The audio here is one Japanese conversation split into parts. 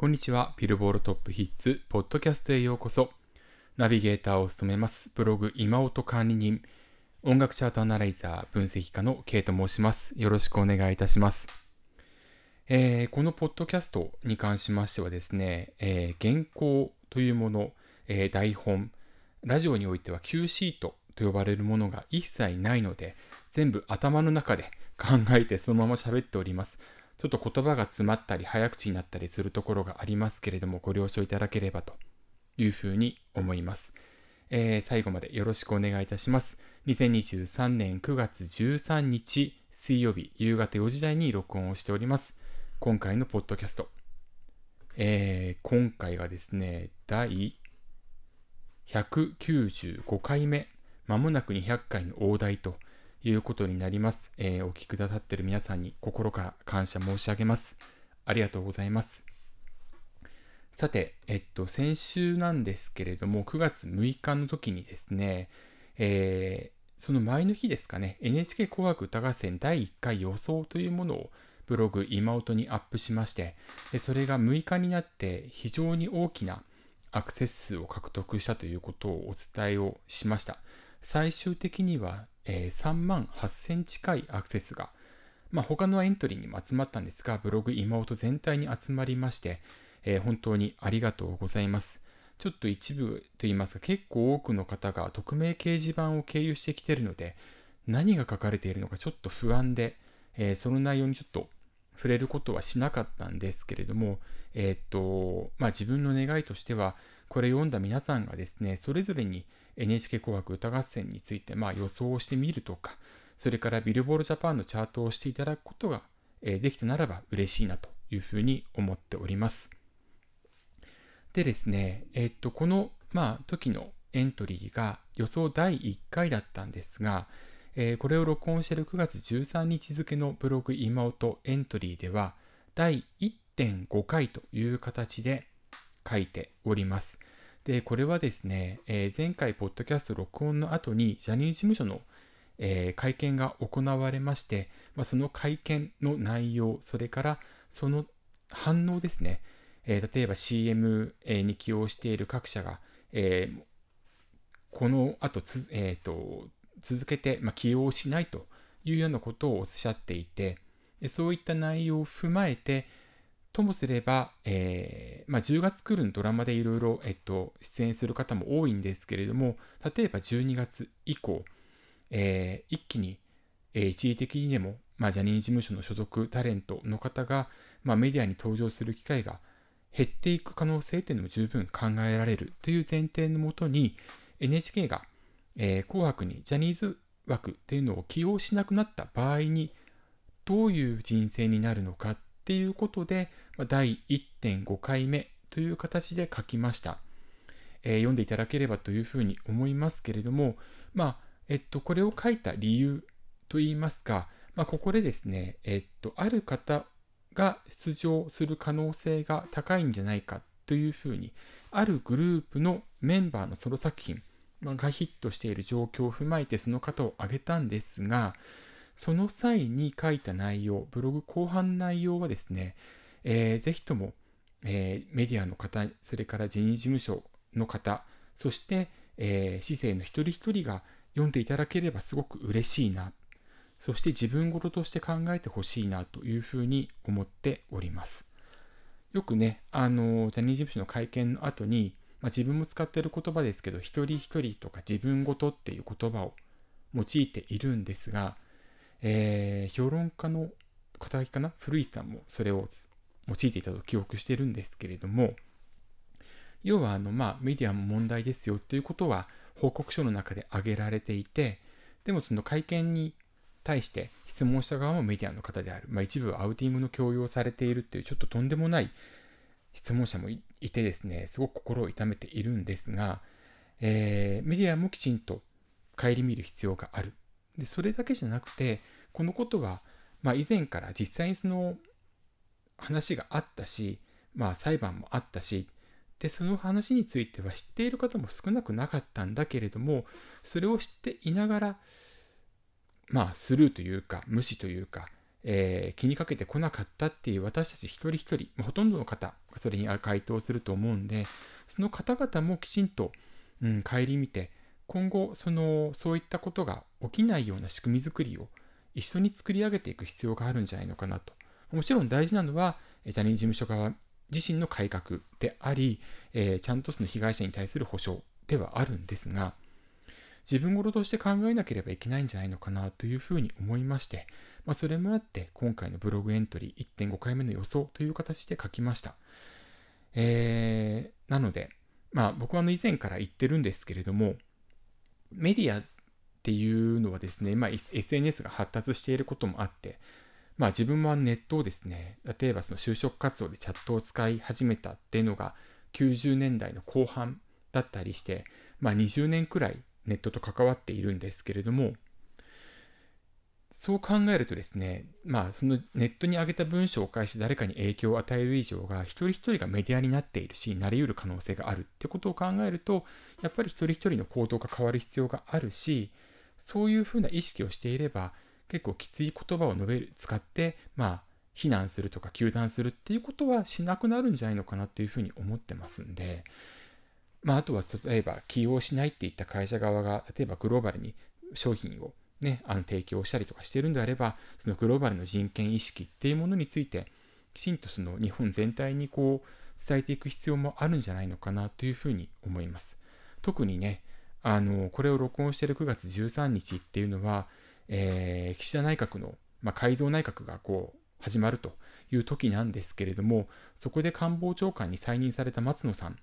こんにちは。ビルボールトップヒッツ、ポッドキャストへようこそ。ナビゲーターを務めます、ブログ今音管理人、音楽チャートアナライザー、分析家の K と申します。よろしくお願いいたします。えー、このポッドキャストに関しましてはですね、えー、原稿というもの、えー、台本、ラジオにおいては Q シートと呼ばれるものが一切ないので、全部頭の中で考えてそのまま喋っております。ちょっと言葉が詰まったり早口になったりするところがありますけれども、ご了承いただければというふうに思います。えー、最後までよろしくお願いいたします。2023年9月13日水曜日夕方4時台に録音をしております。今回のポッドキャスト。えー、今回がですね、第195回目、まもなく200回の大台ということになります。えー、お聞きくださっている皆さんに心から感謝申し上げます。ありがとうございます。さて、えっと、先週なんですけれども、9月6日の時にですね、えー、その前の日ですかね、NHK 紅白歌合戦第1回予想というものをブログ今音にアップしまして、それが6日になって非常に大きなアクセス数を獲得したということをお伝えをしました。最終的にはえー、3万8000近いアクセスが、まあ、他のエントリーにも集まったんですが、ブログ今音全体に集まりまして、えー、本当にありがとうございます。ちょっと一部といいますか、結構多くの方が匿名掲示板を経由してきているので、何が書かれているのかちょっと不安で、えー、その内容にちょっと触れることはしなかったんですけれども、えー、っと、まあ自分の願いとしては、これ読んだ皆さんがですね、それぞれに NHK 紅白歌合戦についてまあ予想をしてみるとか、それからビルボールジャパンのチャートをしていただくことが、できたならば嬉しいなというふうに思っております。でですね、えっと、この、まあ、時のエントリーが予想第1回だったんですが、えー、これを録音している9月13日付のブログ今音エントリーでは、第1.5回という形で書いております。で、これはですね、えー、前回、ポッドキャスト録音の後に、ジャニーズ事務所の、えー、会見が行われまして、まあ、その会見の内容、それからその反応ですね、えー、例えば CM に起用している各社が、えこの後つ、えーと、続けて、まあ、起用しないというようなことをおっしゃっていて、そういった内容を踏まえて、ともすれば、えー、まあ、10月来るのドラマでいろいろ、出演する方も多いんですけれども、例えば12月以降、えー、一気に、えー、一時的にでも、まあ、ジャニーズ事務所の所属タレントの方が、まあ、メディアに登場する機会が減っていく可能性というのも十分考えられるという前提のもとに、NHK が、えー、紅白にジャニーズ枠っていうのを起用しなくなった場合に、どういう人生になるのかていうことで、第1.5回目という形で書きました。えー、読んでいただければというふうに思いますけれども、まあ、えっと、これを書いた理由といいますか、まあ、ここでですね、えっと、ある方が出場する可能性が高いんじゃないかというふうに、あるグループのメンバーのソロ作品がヒットしている状況を踏まえてその方を挙げたんですが、その際に書いた内容、ブログ後半内容はですね、えー、ぜひとも、えー、メディアの方、それからジェニー事務所の方、そして、えー、市政の一人一人が読んでいただければすごく嬉しいな、そして自分事ととして考えてほしいなというふうに思っております。よくね、あの、ジャニーズ事務所の会見の後に、まあ、自分も使っている言葉ですけど、一人一人とか自分ごとっていう言葉を用いているんですが、えー、評論家の肩書きかな？古市さんもそれを用いていたと記憶してるんですけれども、要はあの、まあ、メディアも問題ですよということは報告書の中で挙げられていて、でもその会見に対して質問した側もメディアの方である。まあ、一部アウティングの強要されているっていうちょっととんでもない質問者もいてですね、すごく心を痛めているんですが、えー、メディアもきちんと顧みる必要がある。で、それだけじゃなくて、このことは、まあ、以前から実際にその話があったし、まあ、裁判もあったし、で、その話については知っている方も少なくなかったんだけれども、それを知っていながら、まあ、スルーというか、無視というか、えー、気にかけてこなかったっていう私たち一人一人、ほとんどの方がそれに回答すると思うんで、その方々もきちんと、うん、顧みて、今後、その、そういったことが起きないような仕組み作りを一緒に作り上げていく必要があるんじゃないのかなと。もちろん大事なのは、ジャニーズ事務所側自身の改革であり、えー、ちゃんとその被害者に対する保障ではあるんですが、自分事として考えなければいけないんじゃないのかなというふうに思いまして、まあ、それもあって今回のブログエントリー1.5回目の予想という形で書きました。えー、なので、まあ僕はあの以前から言ってるんですけれども、メディアっていうのはですね、まあ、SNS が発達していることもあって、まあ自分もネットをですね、例えばその就職活動でチャットを使い始めたっていうのが90年代の後半だったりして、まあ20年くらいネットと関わっているんですけれども、そう考えるとですね、まあそのネットに上げた文章を介して誰かに影響を与える以上が、一人一人がメディアになっているし、なり得る可能性があるってことを考えると、やっぱり一人一人の行動が変わる必要があるし、そういうふうな意識をしていれば、結構きつい言葉を述べる、使って、まあ、非難するとか糾弾するっていうことはしなくなるんじゃないのかなっていうふうに思ってますんで、まあ、あとは例えば起用しないっていった会社側が、例えばグローバルに商品をね、あの提供したりとかしてるんであれば、そのグローバルの人権意識っていうものについて、きちんとその日本全体にこう伝えていく必要もあるんじゃないのかなというふうに思います。特にね、あの、これを録音している9月13日っていうのは、えー、岸田内閣の、まあ、改造内閣がこう始まるという時なんですけれども、そこで官房長官に再任された松野さん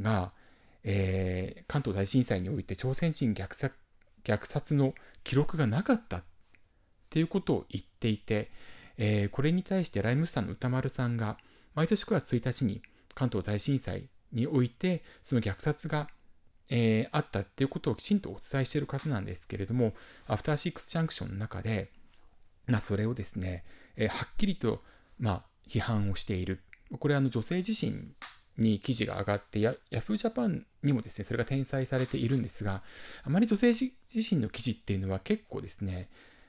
が、えー、関東大震災において朝鮮人虐殺虐殺の記録がなかったっていうことを言っていて、えー、これに対してライムスターの歌丸さんが毎年9月1日に関東大震災においてその虐殺が、えー、あったっていうことをきちんとお伝えしている方なんですけれどもアフターシックスジャンクションの中で、まあ、それをですね、えー、はっきりと、まあ、批判をしている。これはあの女性自身に記事が上がってヤ、ヤフージャパンにもですね、それが転載されているんですが、あまり女性自身の記事っていうのは結構ですね、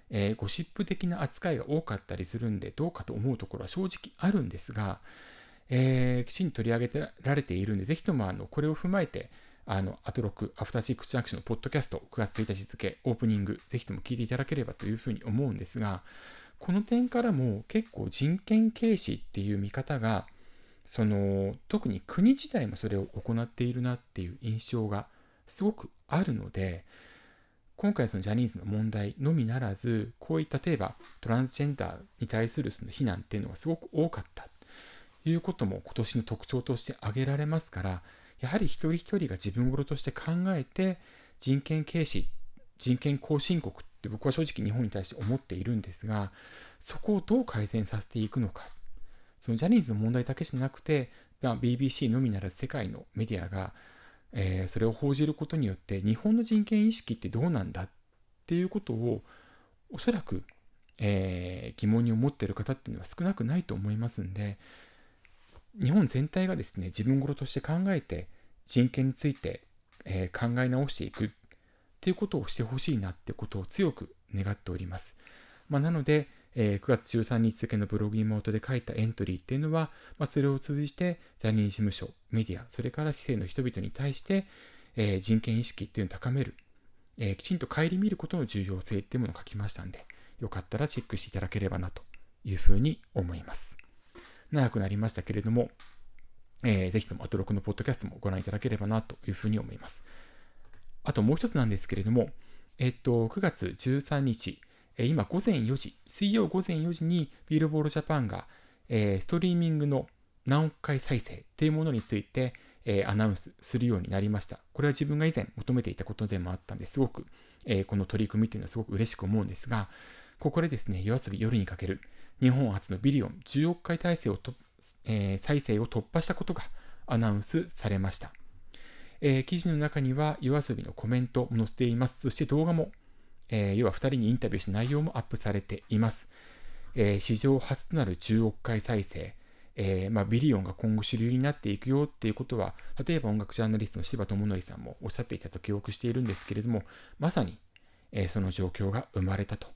えー、ゴシップ的な扱いが多かったりするんで、どうかと思うところは正直あるんですが、えー、きちんと取り上げてられているんで、ぜひともあのこれを踏まえて、あの、アトロック、アフターシックスジャンクションのポッドキャスト、9月1日付、オープニング、ぜひとも聞いていただければというふうに思うんですが、この点からも結構人権軽視っていう見方が、その特に国自体もそれを行っているなっていう印象がすごくあるので今回そのジャニーズの問題のみならずこういった例えばトランスジェンダーに対するその非難っていうのがすごく多かった。ということも今年の特徴として挙げられますからやはり一人一人が自分事として考えて人権軽視人権後進国って僕は正直日本に対して思っているんですがそこをどう改善させていくのか。そのジャニーズの問題だけじゃなくて、ま、BBC のみならず世界のメディアが、えー、それを報じることによって日本の人権意識ってどうなんだっていうことをおそらく、えー、疑問に思っている方っていうのは少なくないと思いますんで日本全体がですね自分事として考えて人権について、えー、考え直していくっていうことをしてほしいなってことを強く願っております。まあ、なので、えー、9月13日付のブログ妹で書いたエントリーっていうのは、まあ、それを通じてジャニー事務所、メディア、それから市政の人々に対して、えー、人権意識っていうのを高める、えー、きちんと顧みることの重要性っていうものを書きましたんで、よかったらチェックしていただければなというふうに思います。長くなりましたけれども、えー、ぜひともアトロクのポッドキャストもご覧いただければなというふうに思います。あともう一つなんですけれども、えっと、9月13日、今午前4時、水曜午前4時にビールボールジャパンが、えー、ストリーミングの何億回再生というものについて、えー、アナウンスするようになりました。これは自分が以前求めていたことでもあったんですごく、えー、この取り組みというのはすごく嬉しく思うんですが、ここでですね、夜遊び夜にかける日本初のビリオン10億回再生を、えー、再生を突破したことがアナウンスされました。えー、記事の中には夜遊びのコメントも載せています。そして動画もえー、要は2人にインタビューした内容もアップされています。えー、史上初となる10億回再生、えー、まあ、ビリオンが今後主流になっていくよっていうことは、例えば音楽ジャーナリストの柴智則さんもおっしゃっていたと記憶しているんですけれども、まさに、えその状況が生まれたと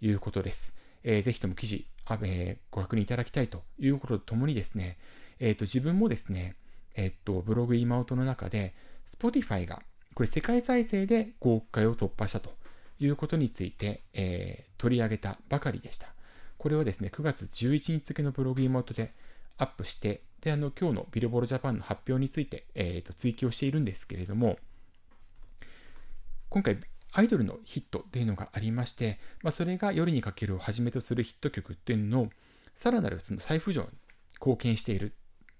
いうことです。えー、ぜひとも記事、えー、ご確認いただきたいということとともにですね、えーと、自分もですね、えっ、ー、と、ブログ今音の中で、Spotify が、これ世界再生で5億回を突破したということについて、えー、取り上げたばかりでした。これはですね、9月11日付のブログ妹でアップして、で、あの、今日のビルボールジャパンの発表について、えー、と追記をしているんですけれども、今回、アイドルのヒットっていうのがありまして、まあ、それが夜にかけるをはじめとするヒット曲っていうのを、さらなるその再浮上に貢献している。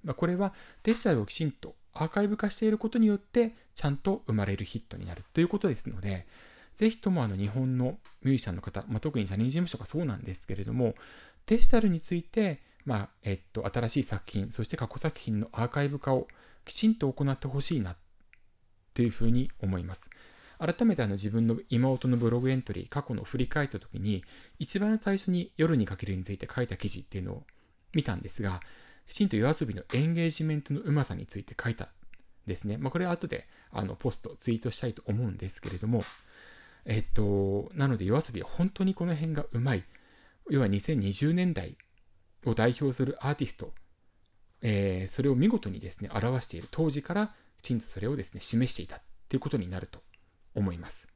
まあ、これはデジタルをきちんとアーカイブ化していることによって、ちゃんと生まれるヒットになるということですので、ぜひともあの日本のミュージシャンの方、まあ、特にジャニーズ事務所がそうなんですけれども、デジタルについて、まあ、えっと、新しい作品、そして過去作品のアーカイブ化をきちんと行ってほしいな、というふうに思います。改めてあの自分の妹のブログエントリー、過去の振り返った時に、一番最初に夜にかけるについて書いた記事っていうのを見たんですが、きちんと夜遊びのエンゲージメントのうまさについて書いたんですね。まあ、これは後であのポスト、ツイートしたいと思うんですけれども、えっと、なので夜遊びは本当にこの辺がうまい。要は2020年代を代表するアーティスト、えー、それを見事にですね、表している当時からきちんとそれをですね、示していたということになると思います。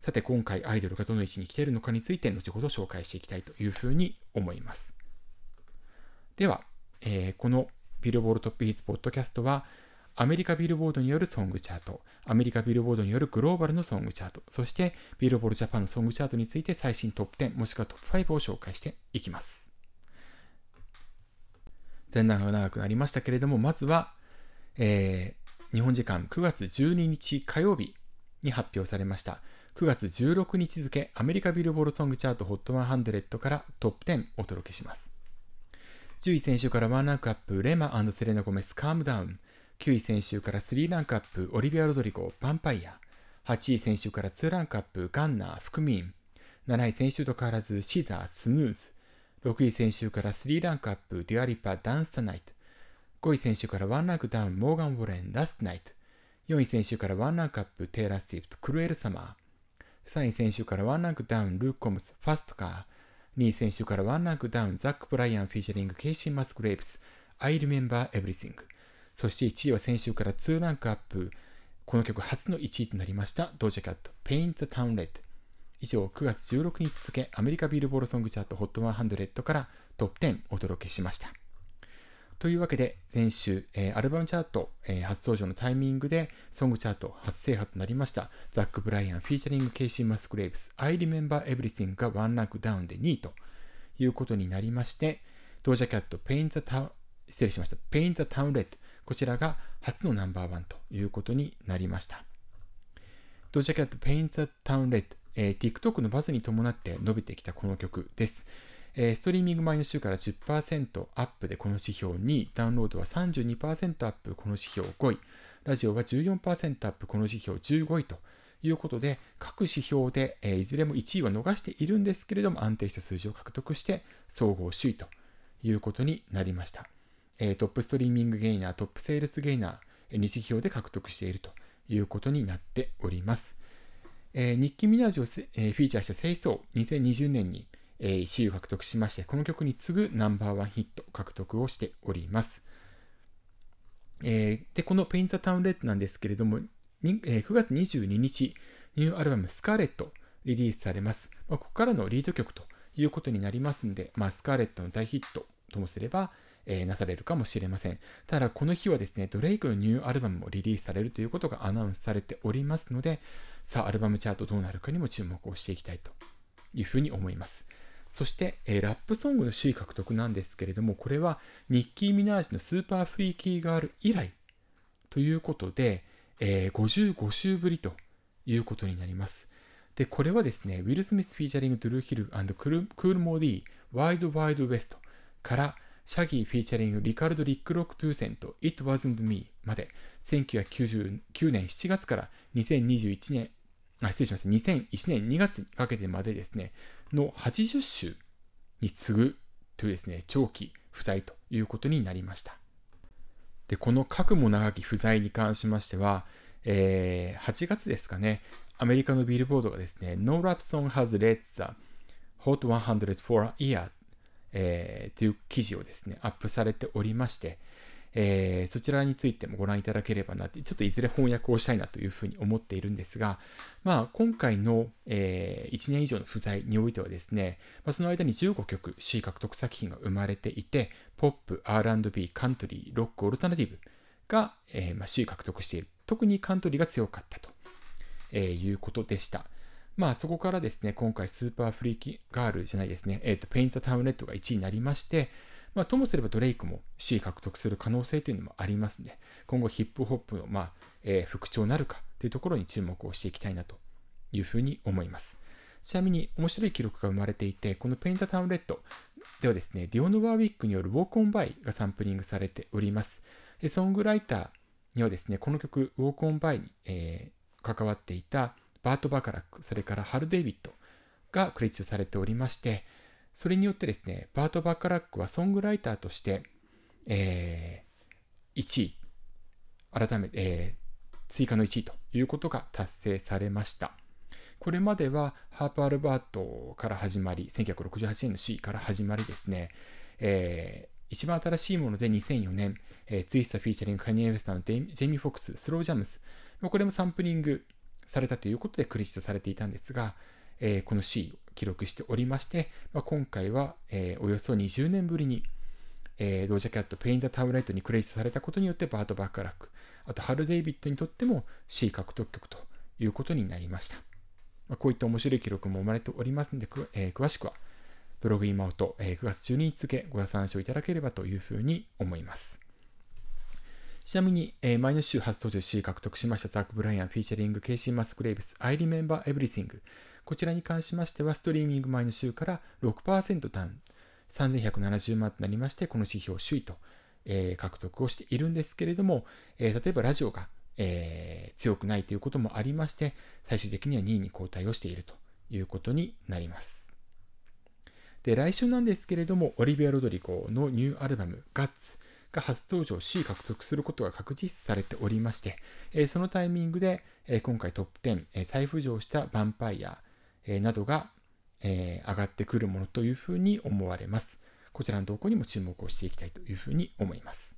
さて、今回アイドルがどの位置に来ているのかについて後ほど紹介していきたいというふうに思います。では、えー、このビルボールトップヒッツポッドキャストは、アメリカビルボードによるソングチャート、アメリカビルボードによるグローバルのソングチャート、そしてビルボールジャパンのソングチャートについて最新トップ10もしくはトップ5を紹介していきます。前段が長くなりましたけれども、まずは、えー、日本時間9月12日火曜日に発表されました9月16日付アメリカビルボールソングチャート HOT100 からトップ10お届けします。10位先週からワンランクアップ、レマセレナ・ゴメス、 Calm Down。9位先週から3ランクアップ、オリビア・ロドリゴ、 Vampire。8位先週から2ランクアップ、ガンナー、 Fukumean。7位先週と変わらず、シザー、 Snooze。6位先週から3ランクアップ、デュアリパ、 Dance the Night。5位先週から1ランクダウン、モーガン・ウォレン、 Last Night。4位先週から1ランクアップ、テイラー・スイフト、 Cruel Summer。3位先週から1ランクダウン、ルーク・コムス、 Fast Ca r。2位先週から1ランクダウン、ザック・ブライアンフィーチャリング、ケイシー・マスグレーブス、I Remember Everything。そして1位は先週から2ランクアップ、この曲初の1位となりました、ドージャキャット、Paint the Town Red。以上、9月16日付、アメリカビルボールソングチャート HOT100 からトップ10お届けしました。というわけで、先週、えー、アルバムチャート、えー、初登場のタイミングで、ソングチャート初制覇となりました、ザック・ブライアン、フィーチャリング・ケイシー・マスグレーブス、I Remember Everything がワンランクダウンで2位ということになりまして、ドージャキャット、Paint the Town、失礼しました、Paint the Town Red、こちらが初のナンバーワンということになりました。ドージャキャット Paint the Town Red、えー、TikTok のバズに伴って伸びてきたこの曲です。えー、ストリーミング前の週から10%アップでこの指標2位、ダウンロードは32%アップ、この指標5位、ラジオは14%アップ、この指標15位ということで、各指標で、えー、いずれも1位は逃しているんですけれども、安定した数字を獲得して、総合首位ということになりました。え Top Streaming Gainer、Top Sales Gainer、2指標で獲得しているということになっております。えー、ニッキー・ミナージュを、えー、フィーチャーした清掃、2020年に、えー、首位を獲得しまして、この曲に次ぐナンバーワンヒット獲得をしております。えー、で、この Paint the Town Red なんですけれども、えー、9月22日、ニューアルバム Scarlet リリースされます。まあ、ここからのリード曲ということになりますんで、まあ、スカーレットの大ヒットともすれば、えー、なされるかもしれません。ただ、この日はですね、ドレイクのニューアルバムもリリースされるということがアナウンスされておりますので、さあ、アルバムチャートどうなるかにも注目をしていきたいというふうに思います。そして、えー、ラップソングの首位獲得なんですけれども、これはニッキー・ミナージのスーパーフリーキーガール以来ということで、えー、55週ぶりということになります。で、これはですね、ウィル・スミスフィーチャリング・ドゥルー・ヒルクール・モーディー、 Wild Wild West からシャギーフィーチャリングリカルド・リック・ロック・トゥーセント It Wasn't Me まで1999年7月から2021年あ失礼しました2001年2月にかけてまでですねの80週に次ぐというですね長期不在ということになりました。でこの核も長き不在に関しましては、えー、8月ですかねアメリカのビルボードがですね No Rap Song Has Led the Hot 100 for a Year、えー、という記事をですね、アップされておりまして、えー、そちらについてもご覧いただければなって、ちょっといずれ翻訳をしたいなというふうに思っているんですが、まあ、今回の、えー、1年以上の不在においてはですね、まあ、その間に15曲 C 獲得作品が生まれていて、ポップ、R&B、カントリー、ロック、オルタナティブが、えーまあ、首位獲得している。特にカントリーが強かったと、えー、いうことでした。まあそこからですね、今回 Super Freaky Girl じゃないですね、えっ、ー、と、 Paint the Town Red が1位になりまして、まあともすればドレイクも C 獲得する可能性というのもありますね。今後ヒップホップの、まあ、えー、復調なるかというところに注目をしていきたいなというふうに思います。ちなみに面白い記録が生まれていて、この Paint the Town Redではですね、ディオンヌ・ワーウィックによる Walk On By がサンプリングされております。でソングライターにはですね、この曲、 Walk On By に、えー、関わっていたバート・バカラック、それからハル・デイビッドがクレジットされておりまして、それによってですね、バート・バカラックはソングライターとして、えー、1位、改めて、えー、追加の1位ということが達成されました。これまではハーブ・アルパートから始まり、1968年の C から始まりですね、えー、一番新しいもので2004年、えー、ツイスターフィーチャリングカニエ・ウェスターのジェイミー・フォックス、 Slow Jamz、これもサンプリングされたということでクレジットされていたんですが、えー、この C を記録しておりまして、まあ、今回は、えー、およそ20年ぶりに、えー、ドージャキャット、 Paint The Town Red にクレジットされたことによってバート・バックラック、あとハル・デイビッドにとっても C 獲得曲ということになりました。まあ、こういった面白い記録も生まれておりますので、えー、詳しくはブログ今音、えー、9月12日付ご参照いただければというふうに思います。ちなみに、えー、前の週初登場首位獲得しましたザック・ブライアンフィーチャリングケイシー・マスクレイブス I Remember Everything こちらに関しましてはストリーミング前の週から6%ダウン。3170万となりましてこの指標首位と、えー、獲得をしているんですけれども、えー、例えばラジオが、えー、強くないということもありまして最終的には2位に後退をしているということになります。で来週なんですけれどもオリビア・ロドリゴのニューアルバムガッツ。が初登場し獲得することが確実されておりまして、えそのタイミングで、え今回トップ10、え再浮上したヴァンパイア、えなどが、え上がってくるものというふうに思われます。こちらの動向にも注目をしていきたいというふうに思います。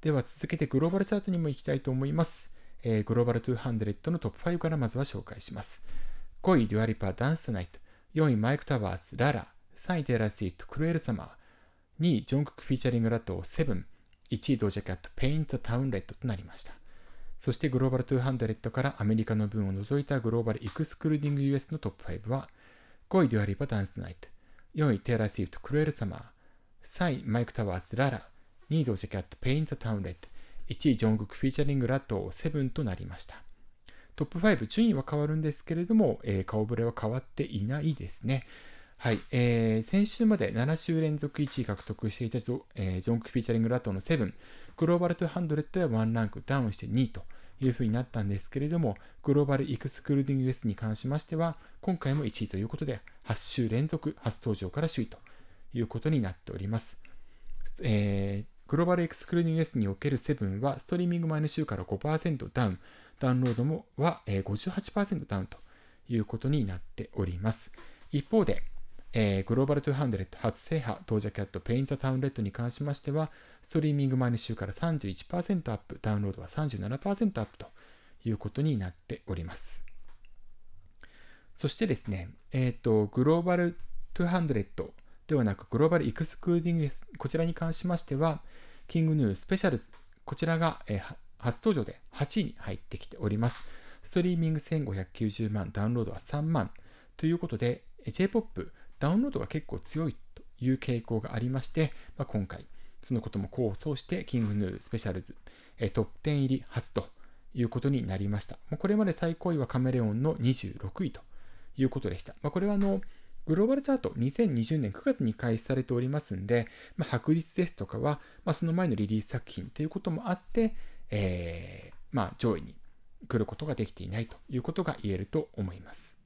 では続けてグローバルチャートにも行きたいと思います。えー、グローバル200のトップ5からまずは紹介します。5位デュア・リパ Dance The Night、4位マイクタワーズ LALA、3位テイラー・スウィフト Cruel Summer、2位、ジョングクフィーチャリングラトー Seven、1位、ドジャキャット、 Paint The Town Red となりました。そしてグローバル200からアメリカの分を除いたグローバルエクスクルーディング US のトップ5は、5位、デュア・リパ Dance The Night、4位、テイラー・スウィフト、 Cruel Summer、3位、マイクタワーズ、 LALA、2位、ドジャキャット、 Paint The Town Red、1位、ジョングクフィーチャリングラトー Seven となりました。トップ5、順位は変わるんですけれども、えー、顔ぶれは変わっていないですね。はい、えー、先週まで7週連続1位獲得していたジョ,、えー、ジョングクフィーチャリングラトーの Seven、グローバル200では1ランクダウンして2位というふうになったんですけれども、グローバルエクスクルーディング US に関しましては、今回も1位ということで、8週連続初登場から首位ということになっております。えー、グローバル Excluding US における Seven は、ストリーミング前の週から5%ダウン、ダウンロードもは58%ダウンということになっております。一方で、えー、グローバル200初制覇、ドージャキャット、 Paint The Town Red に関しましては、ストリーミング前の週から31%アップ、ダウンロードは37%アップということになっております。そしてですね、えっ、ー、と、グローバル200ではなく、グローバルエクスクルーディングこちらに関しましては、キングヌースペシャルズ、こちらが、えー、初登場で8位に入ってきております。ストリーミング1590万、ダウンロードは3万ということで、J-POP ダウンロードが結構強いという傾向がありまして、まあ、今回、そのことも構想して、キングヌースペシャルズ、えトップ10入り初ということになりました。これまで最高位はカメレオンの26位ということでした。まあ、これはあの、グローバルチャート2020年9月に開始されておりますんで、まあ、白率ですとかは、まあ、その前のリリース作品ということもあって、えー、まあ、上位に来ることができていないということが言えると思います。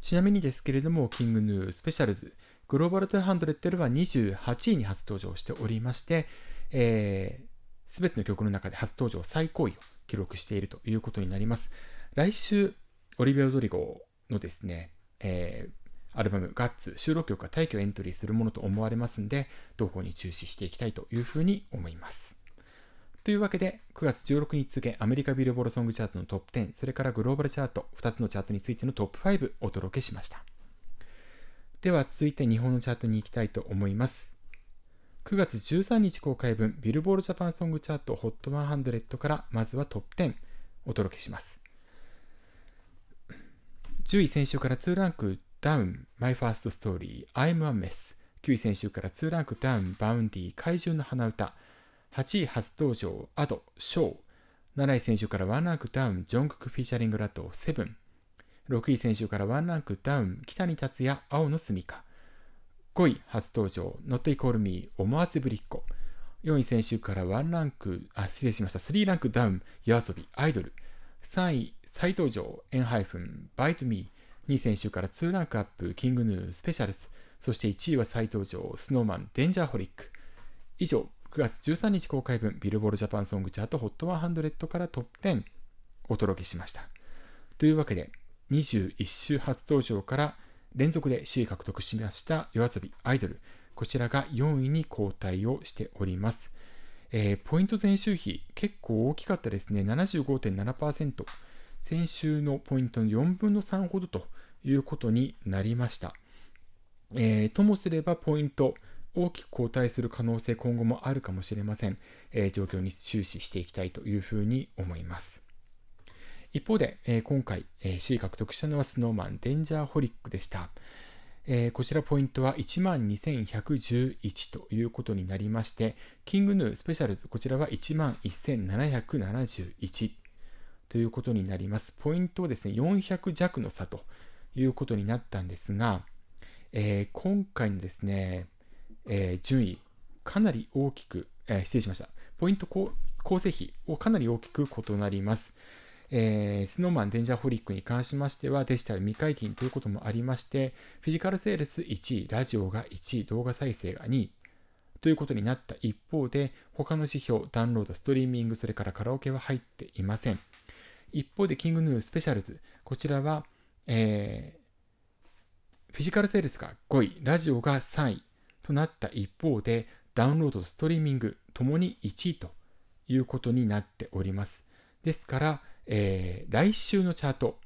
ちなみにですけれども、キングヌースペシャルズ、グローバル200は28位に初登場しておりまして、えー、ての曲の中で初登場最高位を記録しているということになります。来週、オリビア・ドリゴのですね、えー、アルバムガッツ収録曲が大挙エントリーするものと思われますんで、同方に注視していきたいというふうに思います。というわけで、9月16日付アメリカビルボードソングチャートのトップ10、それからグローバルチャート、2つのチャートについてのトップ5お届けしました。では続いて日本のチャートに行きたいと思います。9月13日公開分、ビルボードジャパンソングチャート HOT100 からまずはトップ10お届けします。10位先週から2ランクダウン、マイファーストストーリー、I'm a Mess。9位先週から2ランクダウン、バウンディ、怪獣の花歌。8位初登場、 Ado、唱。7位先週から1ランクダウン、ジョングクフィーチャリングラトー、Seven。6位先週から1ランクダウン、北に立つや青の住みか。5位初登場、Not Equal Me、思わせぶりっ子。4位先週から1ランク、あ、失礼しました。3ランクダウン、夜遊び、アイドル。3位再登場、エンハイフン、バイトミー。2選手から2ランクアップ、キングヌー、スペシャルス、そして1位は再登場、スノーマン、デンジャーホリック。以上、9月13日公開分、ビルボールジャパンソングチャート HOT100 からトップ10お届けしました。というわけで、21週初登場から連続で首位獲得しました夜遊びアイドル。こちらが4位に後退をしております。えー、ポイント前週比結構大きかったですね。75.7%。先週のポイントの4分の3ほどということになりました。えー、ともすればポイント大きく後退する可能性今後もあるかもしれません。えー、状況に注視していきたいというふうに思います。一方で、えー、今回、え首位獲得したのはスノーマンデンジャーホリックでした。えー、こちらポイントは12,111ということになりまして、キングヌースペシャルズ、こちらは11,771。ということになります。ポイントはですね、400弱の差ということになったんですが、えー、今回のですね、えー、順位、かなり大きく、えー、失礼しました。ポイント構成比をかなり大きく異なります。えー、スノーマンデンジャーホリックに関しましてはデジタル未解禁ということもありまして、フィジカルセールス1位、ラジオが1位、動画再生が2位ということになった一方で、他の指標、ダウンロード、ストリーミング、それからカラオケは入っていません。一方で、キングヌースペシャルズ、こちらは、えー、フィジカルセールスが5位、ラジオが3位となった一方で、ダウンロード、ストリーミングともに1位ということになっております。ですから、えー、来週のチャート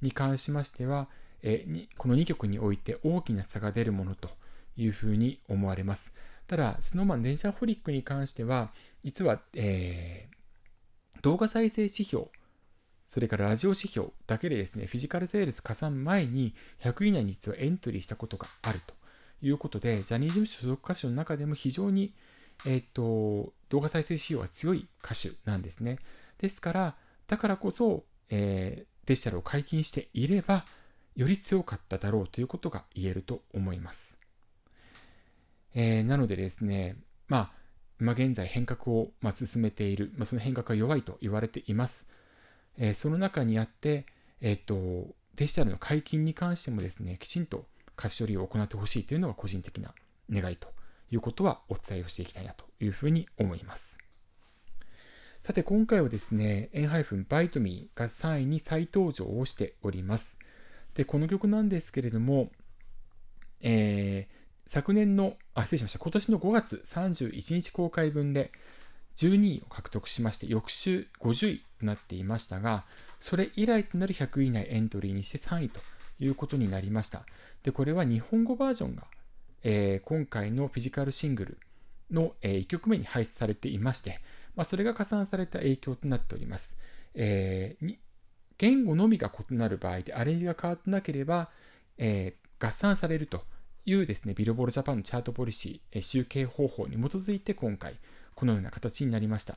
に関しましては、えー、この2曲において大きな差が出るものというふうに思われます。ただ、スノーマン電車ホリックに関しては、実は、えー、動画再生指標それからラジオ指標だけでですね、フィジカルセールス加算前に100位以内に実はエントリーしたことがあるということで、ジャニーズ事務所所属歌手の中でも非常に、えっ、と、動画再生仕様が強い歌手なんですね。ですから、だからこそ、えー、デジタルを解禁していれば、より強かっただろうということが言えると思います。えー、なのでですね、まあ、今現在変革を、まあ、進めている、まあ、その変革が弱いと言われています。えー、その中にあって、えっ、と、デジタルの解禁に関してもですね、きちんと貸し取りを行ってほしいというのが個人的な願いということはお伝えをしていきたいなというふうに思います。さて、今回はですね、エンハイフンバイトミーが3位に再登場をしております。で、この曲なんですけれども、えー、昨年の、あ、失礼しました。今年の5月31日公開分で、12位を獲得しまして、翌週50位となっていましたが、それ以来となる100位以内エントリーにして3位ということになりました。で、これは日本語バージョンが、えー、今回のフィジカルシングルの、えー、1曲目に配出されていまして、まあ、それが加算された影響となっております。えー、言語のみが異なる場合でアレンジが変わってなければ、えー、合算されるというですね、ビルボールジャパンのチャートポリシーえ、集計方法に基づいて今回、このような形になりました。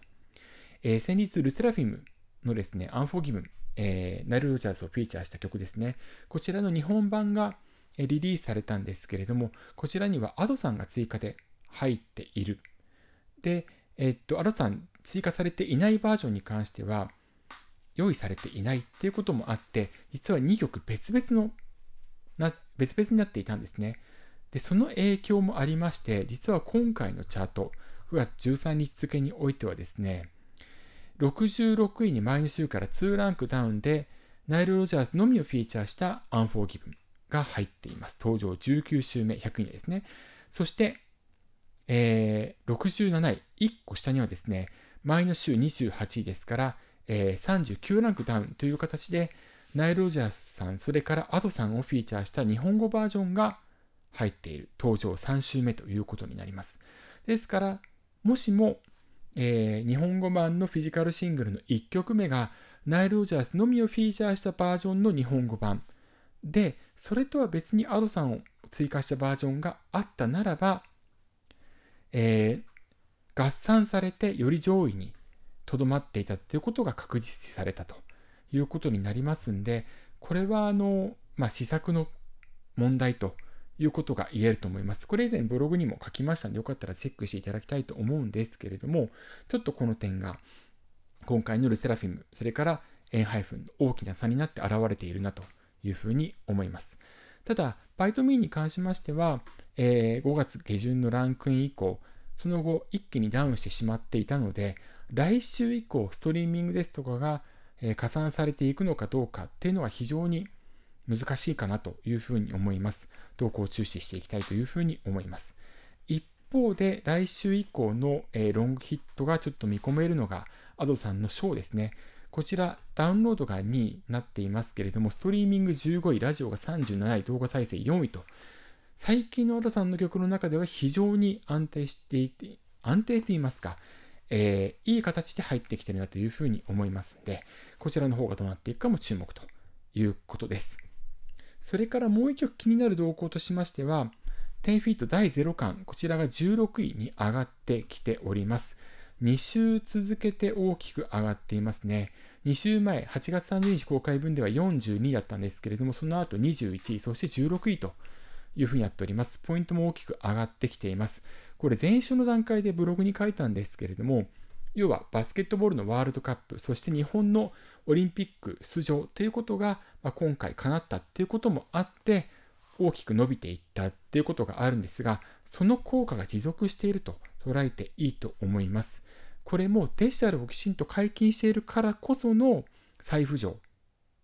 え、先日、ルセラフィムのですね、アンフォギブン、えー、ナル・ロジャーズをフィーチャーした曲ですね。こちらの日本版がリリースされたんですけれども、こちらには Ado さんが追加で入っている。で、えー、っと、Ado さん追加されていないバージョンに関しては、用意されていないっていうこともあって、実は2曲別々のな、別々になっていたんですね。で、その影響もありまして、実は今回のチャート、9月13日付においてはですね、66位に前の週から2ランクダウンで、ナイル・ロジャースのみをフィーチャーしたアンフォーギブンが入っています。登場19週目、100位ですね。そして、えー、67位、1個下にはですね、前の週28位ですから、えー、39ランクダウンという形で、ナイル・ロジャースさん、それからアドさんをフィーチャーした日本語バージョンが入っている登場3週目ということになります。ですから、もしも、えー、日本語版のフィジカルシングルの1曲目がナイル・ロジャースのみをフィーチャーしたバージョンの日本語版。で、それとは別にアドさんを追加したバージョンがあったならば、えー、合算されてより上位にとどまっていたということが確実視されたということになりますんで、これはあの、まあ、試作の問題ということが言えると思います。これ以前ブログにも書きましたので、よかったらチェックしていただきたいと思うんですけれども、ちょっとこの点が今回のルセラフィム、それからエンハイフンの大きな差になって現れているなというふうに思います。ただ、バイトミーに関しましては、えー、5月下旬のランクイン以降、その後一気にダウンしてしまっていたので、来週以降、ストリーミングですとかが、えー、加算されていくのかどうかっていうのは非常に難しいかなというふうに思います。動向を注視していきたいというふうに思います。一方で、来週以降の、えー、ロングヒットがちょっと見込めるのが、アドさんのショーですね。こちら、ダウンロードが2位になっていますけれども、ストリーミング15位、ラジオが37位、動画再生4位と、最近のアドさんの曲の中では非常に安定していて、安定と言いますか、えー、いい形で入ってきてるなというふうに思いますので、こちらの方がどうなっていくかも注目ということです。それからもう一曲気になる動向としましては、10フィート第0巻、こちらが16位に上がってきております。2週続けて大きく上がっていますね。2週前、8月30日公開分では42だったんですけれども、その後21位、そして16位というふうになっております。ポイントも大きく上がってきています。これ前週の段階でブログに書いたんですけれども、要はバスケットボールのワールドカップ、そして日本のオリンピック出場ということが、まあ、今回叶ったということもあって、大きく伸びていったということがあるんですが、その効果が持続していると捉えていいと思います。これもデジタルをきちんと解禁しているからこその再浮上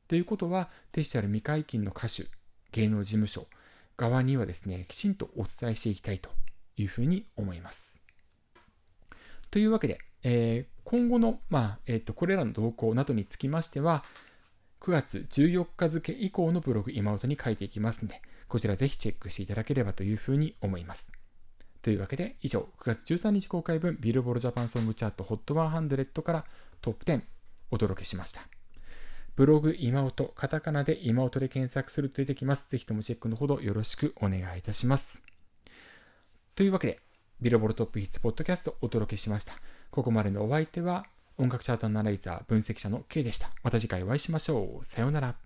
ということは、デジタル未解禁の歌手、芸能事務所側にはですね、きちんとお伝えしていきたいというふうに思います。というわけで、えー、今後の、まあえーと、これらの動向などにつきましては、9月14日付以降のブログ今音に書いていきますので、こちらぜひチェックしていただければというふうに思います。というわけで、以上、9月13日公開分、ビルボールジャパンソングチャート HOT100 からトップ10お届けしました。ブログ今音、カタカナで今音で検索すると出てきます。ぜひともチェックのほどよろしくお願いいたします。というわけで、ビルボールトップヒッツポッドキャストお届けしました。ここまでのお相手は音楽チャートアナライザー分析者の K でした。また次回お会いしましょう。さようなら。